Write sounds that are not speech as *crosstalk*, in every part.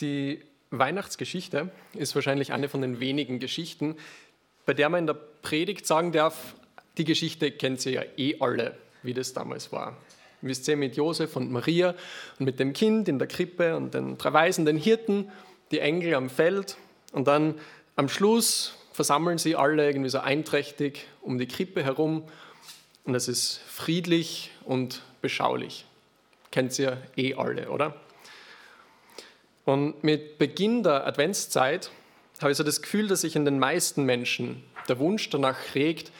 Die Weihnachtsgeschichte ist wahrscheinlich eine von den wenigen Geschichten, bei der man in der Predigt sagen darf, die Geschichte kennt ihr ja eh alle, wie das damals war. Wisst ihr, mit Josef und Maria und mit dem Kind in der Krippe und den drei Weisen, den Hirten, die Engel am Feld und dann am Schluss versammeln sie alle irgendwie so einträchtig um die Krippe herum und es ist friedlich und beschaulich. Kennt ihr eh alle, oder? Und mit Beginn der Adventszeit habe ich so das Gefühl, dass sich in den meisten Menschen der Wunsch danach regt,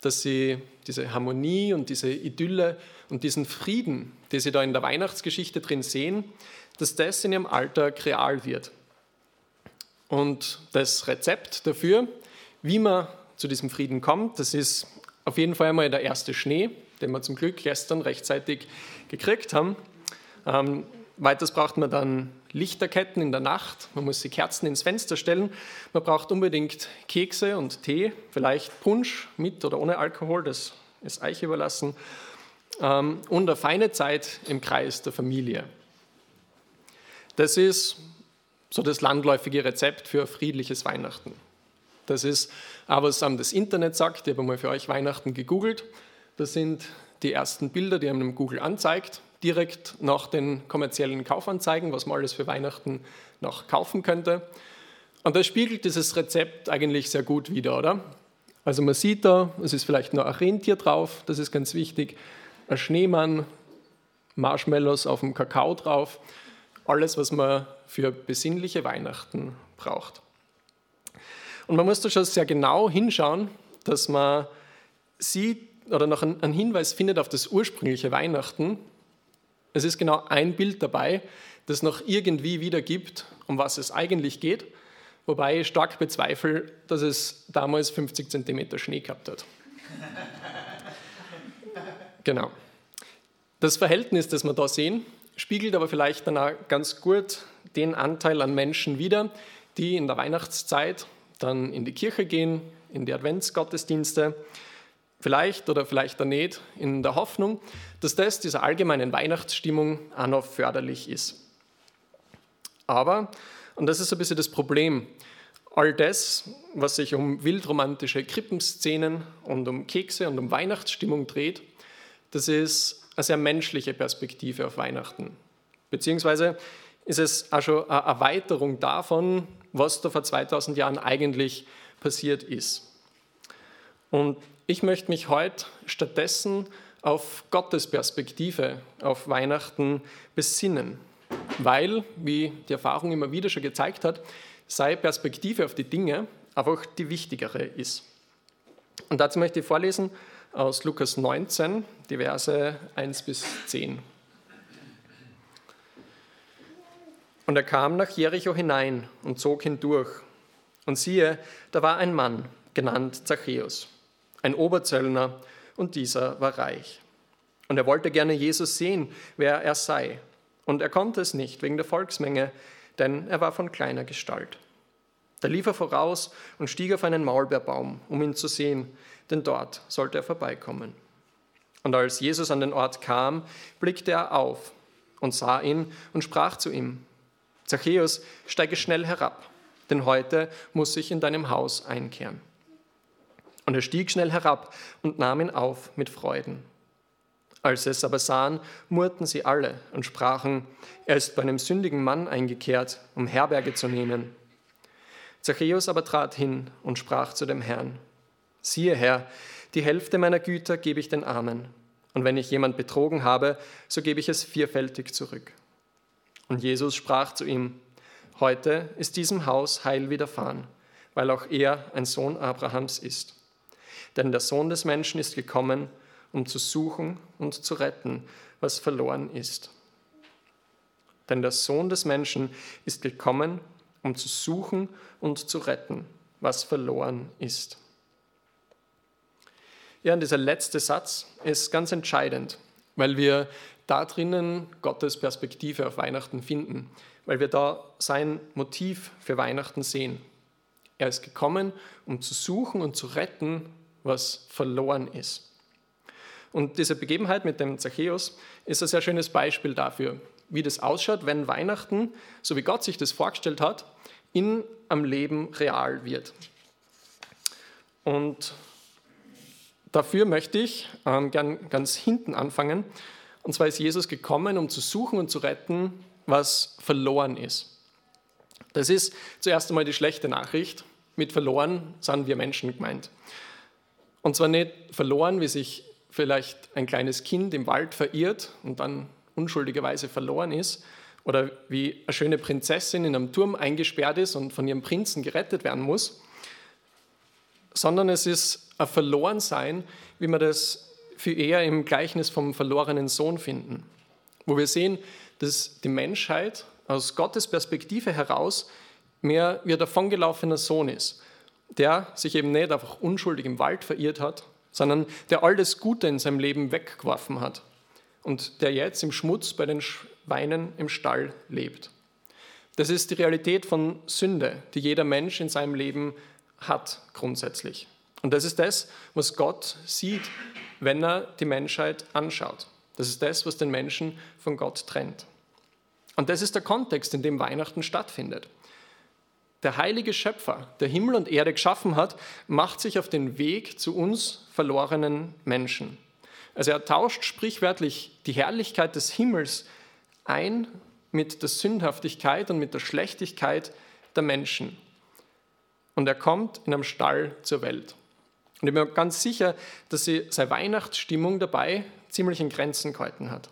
dass sie diese Harmonie und diese Idylle und diesen Frieden, den sie da in der Weihnachtsgeschichte drin sehen, dass das in ihrem Alltag real wird. Und das Rezept dafür, wie man zu diesem Frieden kommt, das ist auf jeden Fall einmal der erste Schnee, den wir zum Glück gestern rechtzeitig gekriegt haben. Ähm, weiters braucht man dann Lichterketten in der Nacht, man muss die Kerzen ins Fenster stellen, man braucht unbedingt Kekse und Tee, vielleicht Punsch mit oder ohne Alkohol, das ist euch überlassen, ähm, und eine feine Zeit im Kreis der Familie. Das ist so das landläufige Rezept für friedliches Weihnachten. Das ist auch, was das Internet sagt. Ich habe mal für euch Weihnachten gegoogelt. Das sind die ersten Bilder, die einem Google anzeigt direkt nach den kommerziellen Kaufanzeigen, was man alles für Weihnachten noch kaufen könnte. Und das spiegelt dieses Rezept eigentlich sehr gut wider, oder? Also man sieht da, es ist vielleicht nur ein Rentier drauf, das ist ganz wichtig, ein Schneemann, Marshmallows auf dem Kakao drauf, alles, was man für besinnliche Weihnachten braucht. Und man muss da schon sehr genau hinschauen, dass man sieht oder noch einen Hinweis findet auf das ursprüngliche Weihnachten, es ist genau ein Bild dabei, das noch irgendwie wiedergibt, um was es eigentlich geht, wobei ich stark bezweifle, dass es damals 50 cm Schnee gehabt hat. *laughs* genau. Das Verhältnis, das wir da sehen, spiegelt aber vielleicht dann auch ganz gut den Anteil an Menschen wider, die in der Weihnachtszeit dann in die Kirche gehen, in die Adventsgottesdienste, Vielleicht oder vielleicht auch nicht in der Hoffnung, dass das dieser allgemeinen Weihnachtsstimmung auch noch förderlich ist. Aber, und das ist ein bisschen das Problem, all das, was sich um wildromantische Krippenszenen und um Kekse und um Weihnachtsstimmung dreht, das ist eine sehr menschliche Perspektive auf Weihnachten. Beziehungsweise ist es auch schon eine Erweiterung davon, was da vor 2000 Jahren eigentlich passiert ist. Und ich möchte mich heute stattdessen auf Gottes Perspektive auf Weihnachten besinnen, weil, wie die Erfahrung immer wieder schon gezeigt hat, seine Perspektive auf die Dinge einfach die wichtigere ist. Und dazu möchte ich vorlesen aus Lukas 19, die Verse 1 bis 10. Und er kam nach Jericho hinein und zog hindurch. Und siehe, da war ein Mann, genannt Zachäus ein Oberzöllner, und dieser war reich. Und er wollte gerne Jesus sehen, wer er sei. Und er konnte es nicht wegen der Volksmenge, denn er war von kleiner Gestalt. Da lief er voraus und stieg auf einen Maulbeerbaum, um ihn zu sehen, denn dort sollte er vorbeikommen. Und als Jesus an den Ort kam, blickte er auf und sah ihn und sprach zu ihm, Zachäus, steige schnell herab, denn heute muss ich in deinem Haus einkehren. Und er stieg schnell herab und nahm ihn auf mit Freuden. Als sie es aber sahen, murrten sie alle und sprachen, er ist bei einem sündigen Mann eingekehrt, um Herberge zu nehmen. Zachäus aber trat hin und sprach zu dem Herrn, siehe Herr, die Hälfte meiner Güter gebe ich den Armen, und wenn ich jemand betrogen habe, so gebe ich es vierfältig zurück. Und Jesus sprach zu ihm, heute ist diesem Haus Heil widerfahren, weil auch er ein Sohn Abrahams ist. Denn der Sohn des Menschen ist gekommen, um zu suchen und zu retten, was verloren ist. Denn der Sohn des Menschen ist gekommen, um zu suchen und zu retten, was verloren ist. Ja, und dieser letzte Satz ist ganz entscheidend, weil wir da drinnen Gottes Perspektive auf Weihnachten finden, weil wir da sein Motiv für Weihnachten sehen. Er ist gekommen, um zu suchen und zu retten, was verloren ist. Und diese Begebenheit mit dem Zachäus ist ein sehr schönes Beispiel dafür, wie das ausschaut, wenn Weihnachten, so wie Gott sich das vorgestellt hat, in am Leben real wird. Und dafür möchte ich ähm, gern ganz hinten anfangen. Und zwar ist Jesus gekommen, um zu suchen und zu retten, was verloren ist. Das ist zuerst einmal die schlechte Nachricht. Mit verloren sind wir Menschen gemeint. Und zwar nicht verloren, wie sich vielleicht ein kleines Kind im Wald verirrt und dann unschuldigerweise verloren ist, oder wie eine schöne Prinzessin in einem Turm eingesperrt ist und von ihrem Prinzen gerettet werden muss, sondern es ist ein Verlorensein, wie wir das für eher im Gleichnis vom verlorenen Sohn finden, wo wir sehen, dass die Menschheit aus Gottes Perspektive heraus mehr wie ein davongelaufener Sohn ist, der sich eben nicht einfach unschuldig im Wald verirrt hat, sondern der all das Gute in seinem Leben weggeworfen hat und der jetzt im Schmutz bei den Schweinen im Stall lebt. Das ist die Realität von Sünde, die jeder Mensch in seinem Leben hat grundsätzlich. Und das ist das, was Gott sieht, wenn er die Menschheit anschaut. Das ist das, was den Menschen von Gott trennt. Und das ist der Kontext, in dem Weihnachten stattfindet. Der heilige Schöpfer, der Himmel und Erde geschaffen hat, macht sich auf den Weg zu uns verlorenen Menschen. Also er tauscht sprichwörtlich die Herrlichkeit des Himmels ein mit der Sündhaftigkeit und mit der Schlechtigkeit der Menschen. Und er kommt in einem Stall zur Welt. Und ich bin mir ganz sicher, dass sie seine Weihnachtsstimmung dabei ziemlich in Grenzen gehalten hat.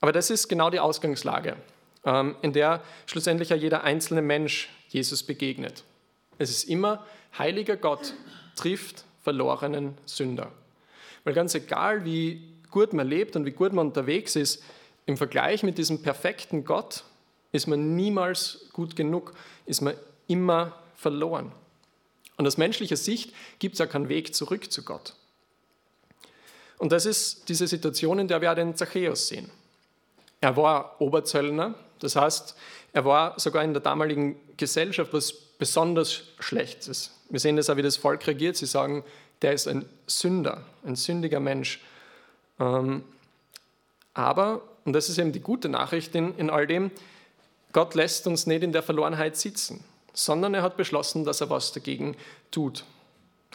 Aber das ist genau die Ausgangslage, in der schlussendlich ja jeder einzelne Mensch Jesus begegnet. Es ist immer, heiliger Gott trifft verlorenen Sünder. Weil ganz egal, wie gut man lebt und wie gut man unterwegs ist, im Vergleich mit diesem perfekten Gott ist man niemals gut genug, ist man immer verloren. Und aus menschlicher Sicht gibt es ja keinen Weg zurück zu Gott. Und das ist diese Situation, in der wir auch den Zachäus sehen. Er war Oberzöllner, das heißt, er war sogar in der damaligen Gesellschaft was besonders Schlechtes. Wir sehen das auch, wie das Volk reagiert. Sie sagen, der ist ein Sünder, ein sündiger Mensch. Ähm, aber, und das ist eben die gute Nachricht in, in all dem, Gott lässt uns nicht in der Verlorenheit sitzen sondern er hat beschlossen, dass er was dagegen tut.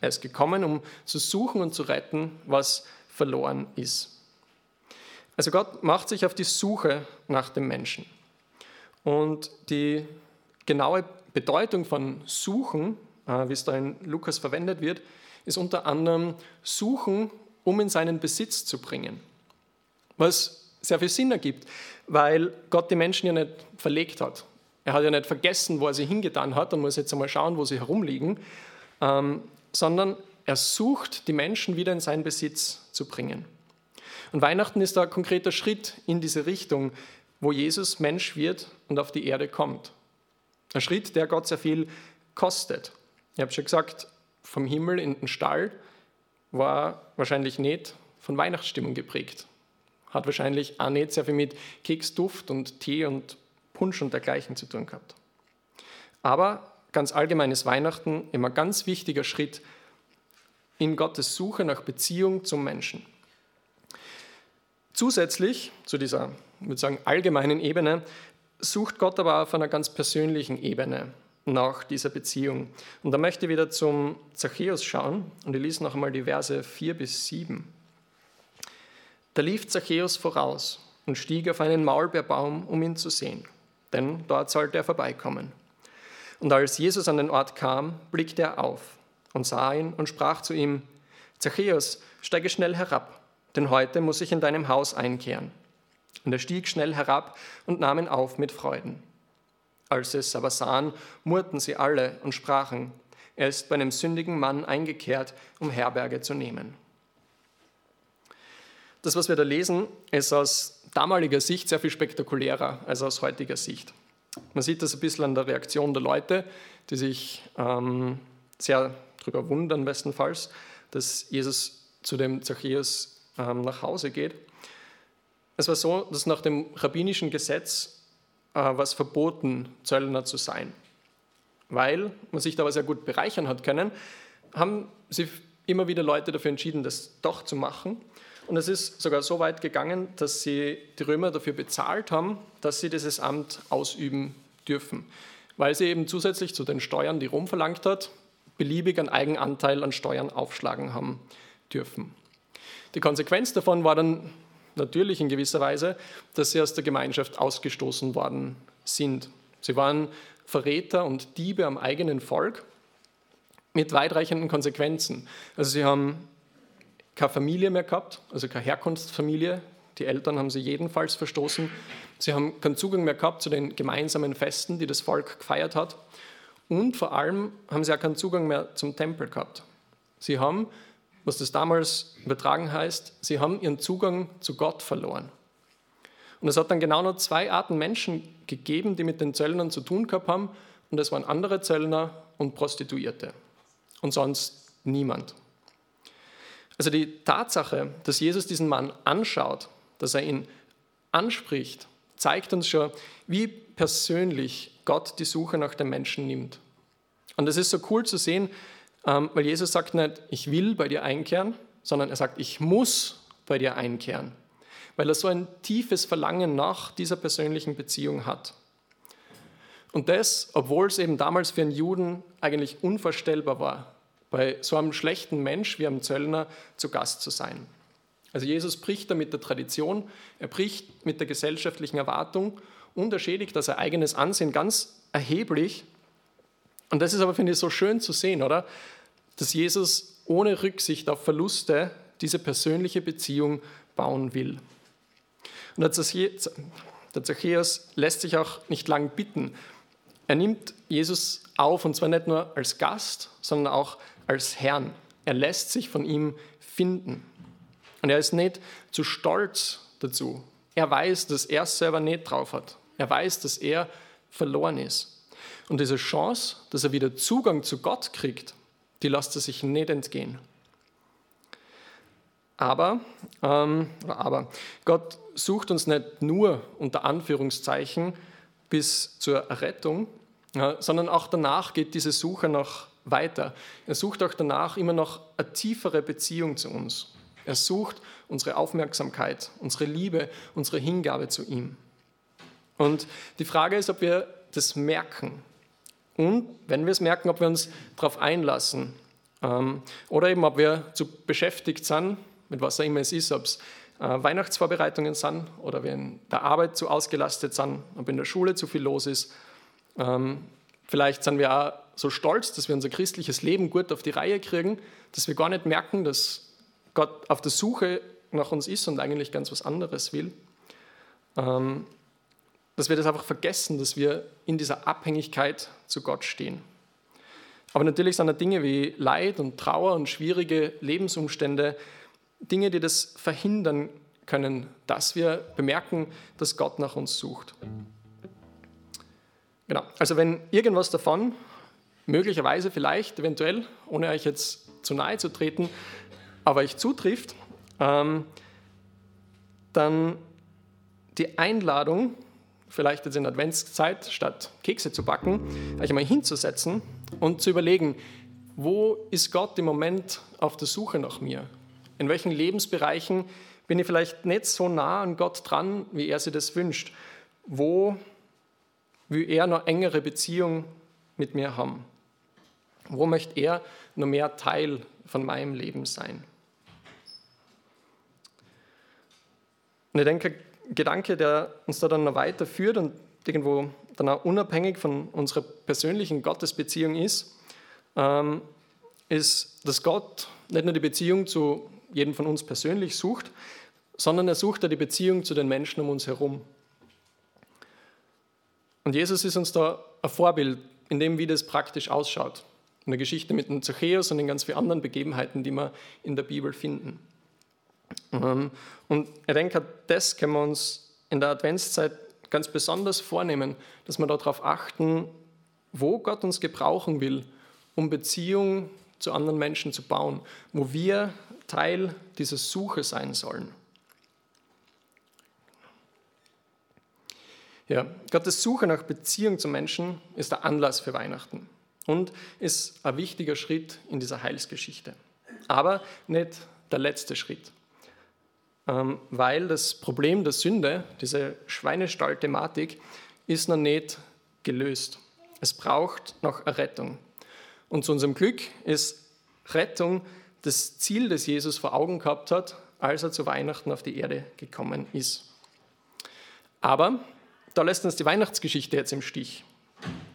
Er ist gekommen, um zu suchen und zu retten, was verloren ist. Also Gott macht sich auf die Suche nach dem Menschen. Und die genaue Bedeutung von Suchen, äh, wie es da in Lukas verwendet wird, ist unter anderem Suchen, um in seinen Besitz zu bringen. Was sehr viel Sinn ergibt, weil Gott die Menschen ja nicht verlegt hat. Er hat ja nicht vergessen, wo er sie hingetan hat und muss jetzt einmal schauen, wo sie herumliegen, ähm, sondern er sucht, die Menschen wieder in seinen Besitz zu bringen. Und Weihnachten ist da ein konkreter Schritt in diese Richtung, wo Jesus Mensch wird und auf die Erde kommt. Ein Schritt, der Gott sehr viel kostet. Ich habe schon gesagt, vom Himmel in den Stall war wahrscheinlich nicht von Weihnachtsstimmung geprägt. Hat wahrscheinlich auch nicht sehr viel mit Keksduft und Tee und Punsch und dergleichen zu tun gehabt. Aber ganz allgemein ist Weihnachten immer ganz wichtiger Schritt in Gottes Suche nach Beziehung zum Menschen. Zusätzlich zu dieser, ich würde sagen, allgemeinen Ebene sucht Gott aber auf einer ganz persönlichen Ebene nach dieser Beziehung. Und da möchte ich wieder zum Zachäus schauen und ich lese noch einmal die Verse 4 bis 7. Da lief Zachäus voraus und stieg auf einen Maulbeerbaum, um ihn zu sehen denn dort sollte er vorbeikommen. Und als Jesus an den Ort kam, blickte er auf und sah ihn und sprach zu ihm, Zachäus, steige schnell herab, denn heute muss ich in deinem Haus einkehren. Und er stieg schnell herab und nahm ihn auf mit Freuden. Als sie es aber sahen, murrten sie alle und sprachen, er ist bei einem sündigen Mann eingekehrt, um Herberge zu nehmen. Das, was wir da lesen, ist aus damaliger Sicht sehr viel spektakulärer als aus heutiger Sicht. Man sieht das ein bisschen an der Reaktion der Leute, die sich ähm, sehr darüber wundern, bestenfalls, dass Jesus zu dem Zachäus ähm, nach Hause geht. Es war so, dass nach dem rabbinischen Gesetz äh, war es verboten, Zöllner zu sein. Weil man sich da aber sehr gut bereichern hat können, haben sich immer wieder Leute dafür entschieden, das doch zu machen Und es ist sogar so weit gegangen, dass sie die Römer dafür bezahlt haben, dass sie dieses Amt ausüben dürfen, weil sie eben zusätzlich zu den Steuern, die Rom verlangt hat, beliebig einen Eigenanteil an Steuern aufschlagen haben dürfen. Die Konsequenz davon war dann natürlich in gewisser Weise, dass sie aus der Gemeinschaft ausgestoßen worden sind. Sie waren Verräter und Diebe am eigenen Volk mit weitreichenden Konsequenzen. Also sie haben keine Familie mehr gehabt, also keine Herkunftsfamilie. Die Eltern haben sie jedenfalls verstoßen. Sie haben keinen Zugang mehr gehabt zu den gemeinsamen Festen, die das Volk gefeiert hat. Und vor allem haben sie auch keinen Zugang mehr zum Tempel gehabt. Sie haben, was das damals übertragen heißt, sie haben ihren Zugang zu Gott verloren. Und es hat dann genau noch zwei Arten Menschen gegeben, die mit den Zöllnern zu tun gehabt haben. Und das waren andere Zöllner und Prostituierte. Und sonst niemand. Also die Tatsache, dass Jesus diesen Mann anschaut, dass er ihn anspricht, zeigt uns schon, wie persönlich Gott die Suche nach dem Menschen nimmt. Und es ist so cool zu sehen, weil Jesus sagt nicht, ich will bei dir einkehren, sondern er sagt, ich muss bei dir einkehren, weil er so ein tiefes Verlangen nach dieser persönlichen Beziehung hat. Und das, obwohl es eben damals für einen Juden eigentlich unvorstellbar war, bei so einem schlechten Mensch wie einem Zöllner zu Gast zu sein. Also Jesus bricht da mit der Tradition, er bricht mit der gesellschaftlichen Erwartung und er schädigt das eigenes Ansehen ganz erheblich. Und das ist aber, finde ich, so schön zu sehen, oder? Dass Jesus ohne Rücksicht auf Verluste diese persönliche Beziehung bauen will. Und der Zachäus lässt sich auch nicht lang bitten. Er nimmt Jesus auf und zwar nicht nur als Gast, sondern auch als Herrn. Er lässt sich von ihm finden. Und er ist nicht zu stolz dazu. Er weiß, dass er es selber nicht drauf hat. Er weiß, dass er verloren ist. Und diese Chance, dass er wieder Zugang zu Gott kriegt, die lässt er sich nicht entgehen. Aber, ähm, aber Gott sucht uns nicht nur unter Anführungszeichen bis zur Errettung, ja, sondern auch danach geht diese Suche nach weiter. Er sucht auch danach immer noch eine tiefere Beziehung zu uns. Er sucht unsere Aufmerksamkeit, unsere Liebe, unsere Hingabe zu ihm. Und die Frage ist, ob wir das merken. Und wenn wir es merken, ob wir uns darauf einlassen. Ähm, oder eben, ob wir zu beschäftigt sind, mit was auch immer es ist, ob es äh, Weihnachtsvorbereitungen sind oder wir in der Arbeit zu ausgelastet sind, ob in der Schule zu viel los ist. Ähm, vielleicht sind wir auch so stolz, dass wir unser christliches Leben gut auf die Reihe kriegen, dass wir gar nicht merken, dass Gott auf der Suche nach uns ist und eigentlich ganz was anderes will. Ähm, dass wir das einfach vergessen, dass wir in dieser Abhängigkeit zu Gott stehen. Aber natürlich sind da Dinge wie Leid und Trauer und schwierige Lebensumstände Dinge, die das verhindern können, dass wir bemerken, dass Gott nach uns sucht. Genau, also wenn irgendwas davon möglicherweise vielleicht, eventuell, ohne euch jetzt zu nahe zu treten, aber euch zutrifft, ähm, dann die Einladung, vielleicht jetzt in Adventszeit, statt Kekse zu backen, euch einmal hinzusetzen und zu überlegen, wo ist Gott im Moment auf der Suche nach mir? In welchen Lebensbereichen bin ich vielleicht nicht so nah an Gott dran, wie er sich das wünscht? Wo will er noch engere Beziehung mit mir haben? Wo möchte er nur mehr Teil von meinem Leben sein? Und ich denke, Gedanke, der uns da dann noch weiterführt und irgendwo dann auch unabhängig von unserer persönlichen Gottesbeziehung ist, ähm, ist, dass Gott nicht nur die Beziehung zu jedem von uns persönlich sucht, sondern er sucht ja die Beziehung zu den Menschen um uns herum. Und Jesus ist uns da ein Vorbild in dem, wie das praktisch ausschaut in der Geschichte mit dem Zachäus und in ganz vielen anderen Begebenheiten, die wir in der Bibel finden. Ähm, und ich denke, das können wir uns in der Adventszeit ganz besonders vornehmen, dass wir darauf achten, wo Gott uns gebrauchen will, um Beziehung zu anderen Menschen zu bauen, wo wir Teil dieser Suche sein sollen. Ja, Gottes Suche nach Beziehung zu Menschen ist der Anlass für Weihnachten und ist ein wichtiger Schritt in dieser Heilsgeschichte. Aber nicht der letzte Schritt. Ähm, weil das Problem der Sünde, diese Schweinestall-Thematik, ist noch nicht gelöst. Es braucht noch Errettung. Und zu unserem Glück ist Rettung das Ziel, das Jesus vor Augen gehabt hat, als er zu Weihnachten auf die Erde gekommen ist. Aber da lässt uns die Weihnachtsgeschichte jetzt im Stich.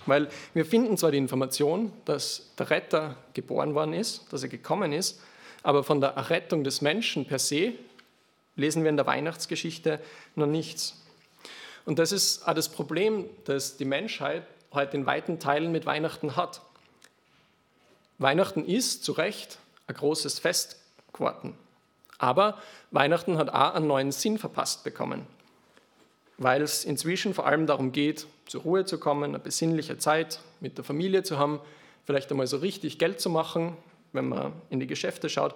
Weil wir finden zwar die Information, dass der Retter geboren worden ist, dass er gekommen ist, aber von der Errettung des Menschen per se lesen wir in der Weihnachtsgeschichte noch nichts. Und das ist auch das Problem, das die Menschheit heute in weiten Teilen mit Weihnachten hat. Weihnachten ist zu Recht ein großes Fest geworden. Aber Weihnachten hat auch einen neuen Sinn verpasst bekommen, weil es inzwischen vor allem darum geht, zur Ruhe zu kommen, eine besinnliche Zeit mit der Familie zu haben, vielleicht einmal so richtig Geld zu machen, wenn man in die Geschäfte schaut.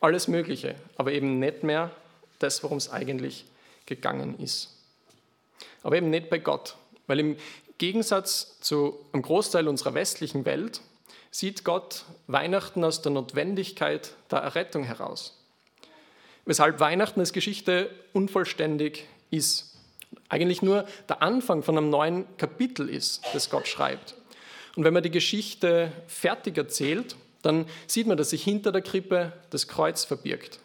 Alles Mögliche, aber eben nicht mehr das, worum es eigentlich gegangen ist. Aber eben nicht bei Gott, weil im Gegensatz zu einem Großteil unserer westlichen Welt sieht Gott Weihnachten aus der Notwendigkeit der Errettung heraus. Weshalb Weihnachten als Geschichte unvollständig ist. Eigentlich nur der Anfang von einem neuen Kapitel ist, das Gott schreibt. Und wenn man die Geschichte fertig erzählt, dann sieht man, dass sich hinter der Krippe das Kreuz verbirgt.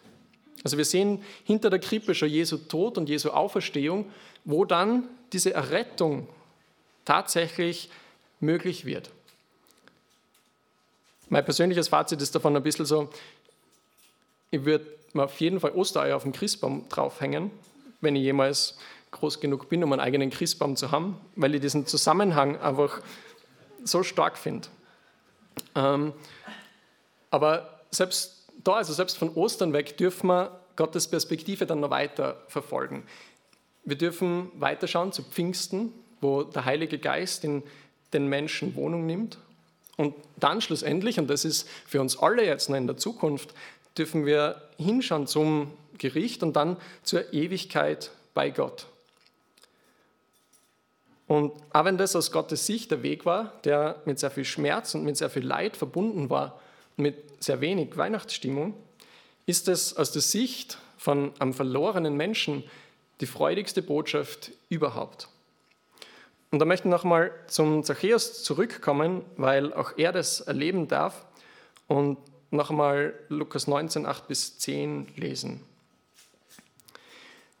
Also wir sehen hinter der Krippe schon Jesu Tod und Jesu Auferstehung, wo dann diese Errettung tatsächlich möglich wird. Mein persönliches Fazit ist davon ein bisschen so, ich würde mir auf jeden Fall Ostereier auf dem Christbaum draufhängen, wenn ich jemals groß genug bin, um einen eigenen Christbaum zu haben, weil ich diesen Zusammenhang einfach so stark finde. Ähm, aber selbst da, also selbst von Ostern weg, dürfen wir Gottes Perspektive dann noch weiter verfolgen. Wir dürfen weiterschauen zu Pfingsten, wo der Heilige Geist in den Menschen Wohnung nimmt und dann schlussendlich, und das ist für uns alle jetzt noch in der Zukunft, dürfen wir hinschauen zum Gericht und dann zur Ewigkeit bei Gott. Und auch wenn das aus Gottes Sicht der Weg war, der mit sehr viel Schmerz und mit sehr viel Leid verbunden war, mit sehr wenig Weihnachtsstimmung, ist es aus der Sicht von einem verlorenen Menschen die freudigste Botschaft überhaupt. Und da möchte ich nochmal zum Zachäus zurückkommen, weil auch er das erleben darf und nochmal Lukas 19, 8 bis 10 lesen.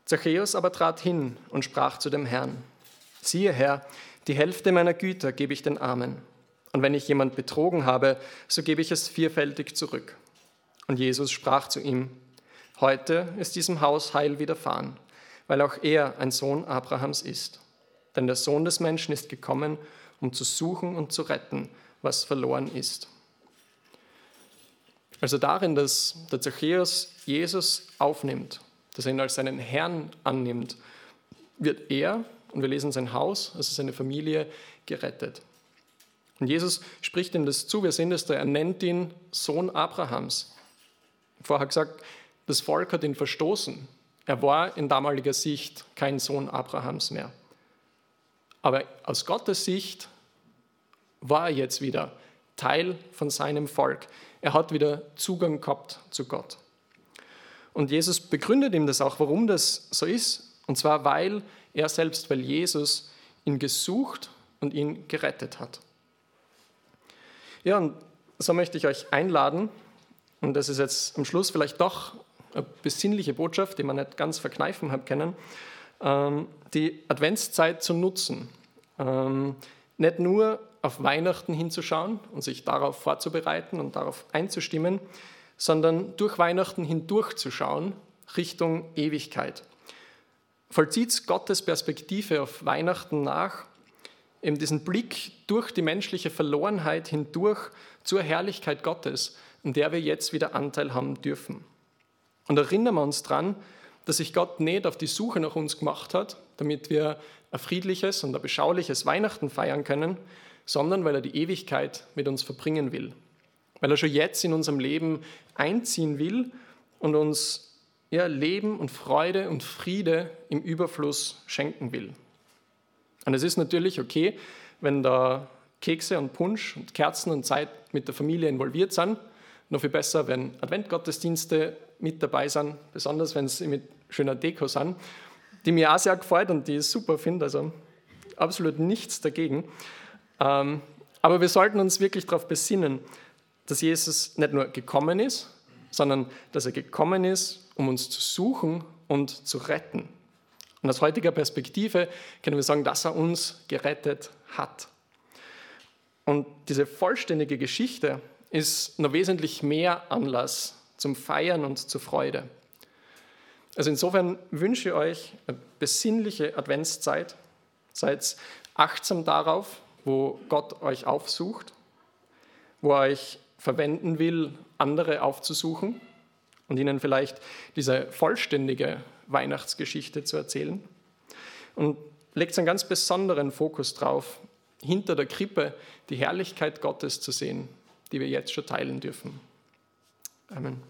Zachäus aber trat hin und sprach zu dem Herrn, siehe Herr, die Hälfte meiner Güter gebe ich den Armen, und wenn ich jemand betrogen habe, so gebe ich es vierfältig zurück. Und Jesus sprach zu ihm, heute ist diesem Haus Heil widerfahren, weil auch er ein Sohn Abrahams ist. Denn der Sohn des Menschen ist gekommen, um zu suchen und zu retten, was verloren ist. Also darin, dass der Zachäus Jesus aufnimmt, dass er ihn als seinen Herrn annimmt, wird er, und wir lesen sein Haus, also seine Familie, gerettet. Und Jesus spricht ihm das zu, wir sehen das da, er nennt ihn Sohn Abrahams. Vorher gesagt, das Volk hat ihn verstoßen. Er war in damaliger Sicht kein Sohn Abrahams mehr. Aber aus Gottes Sicht war er jetzt wieder Teil von seinem Volk. Er hat wieder Zugang gehabt zu Gott. Und Jesus begründet ihm das auch, warum das so ist. Und zwar, weil er selbst, weil Jesus ihn gesucht und ihn gerettet hat. Ja, und so möchte ich euch einladen, und das ist jetzt am Schluss vielleicht doch eine besinnliche Botschaft, die man nicht ganz verkneifen hat können, ähm, die Adventszeit zu nutzen. Ähm, nicht nur auf Weihnachten hinzuschauen und sich darauf vorzubereiten und darauf einzustimmen, sondern durch Weihnachten hindurchzuschauen Richtung Ewigkeit. Vollzieht Gottes Perspektive auf Weihnachten nach, eben diesen Blick durch die menschliche Verlorenheit hindurch zur Herrlichkeit Gottes, in der wir jetzt wieder Anteil haben dürfen. Und erinnern wir uns daran, dass sich Gott nicht auf die Suche nach uns gemacht hat, damit wir ein friedliches und ein beschauliches Weihnachten feiern können, sondern weil er die Ewigkeit mit uns verbringen will. Weil er schon jetzt in unserem Leben einziehen will und uns ja, Leben und Freude und Friede im Überfluss schenken will. Und es ist natürlich okay, wenn da Kekse und Punsch und Kerzen und Zeit mit der Familie involviert sind. Noch viel besser, wenn Adventgottesdienste mit dabei sind, besonders wenn sie mit schöner Deko sind, die mir auch sehr gefällt und die ich super finde, also absolut nichts dagegen. Ähm, aber wir sollten uns wirklich darauf besinnen, dass Jesus nicht nur gekommen ist, sondern dass er gekommen ist, um uns zu suchen und zu retten. Und aus heutiger Perspektive können wir sagen, dass er uns gerettet hat. Und diese vollständige Geschichte ist noch wesentlich mehr Anlass zum Feiern und zur Freude. Also insofern wünsche ich euch eine besinnliche Adventszeit. Seid achtsam darauf, wo Gott euch aufsucht, wo er euch verwenden will, andere aufzusuchen und ihnen vielleicht diese vollständige Weihnachtsgeschichte zu erzählen. Und legt einen ganz besonderen Fokus drauf, hinter der Krippe die Herrlichkeit Gottes zu sehen, die wir jetzt schon teilen dürfen. Amen.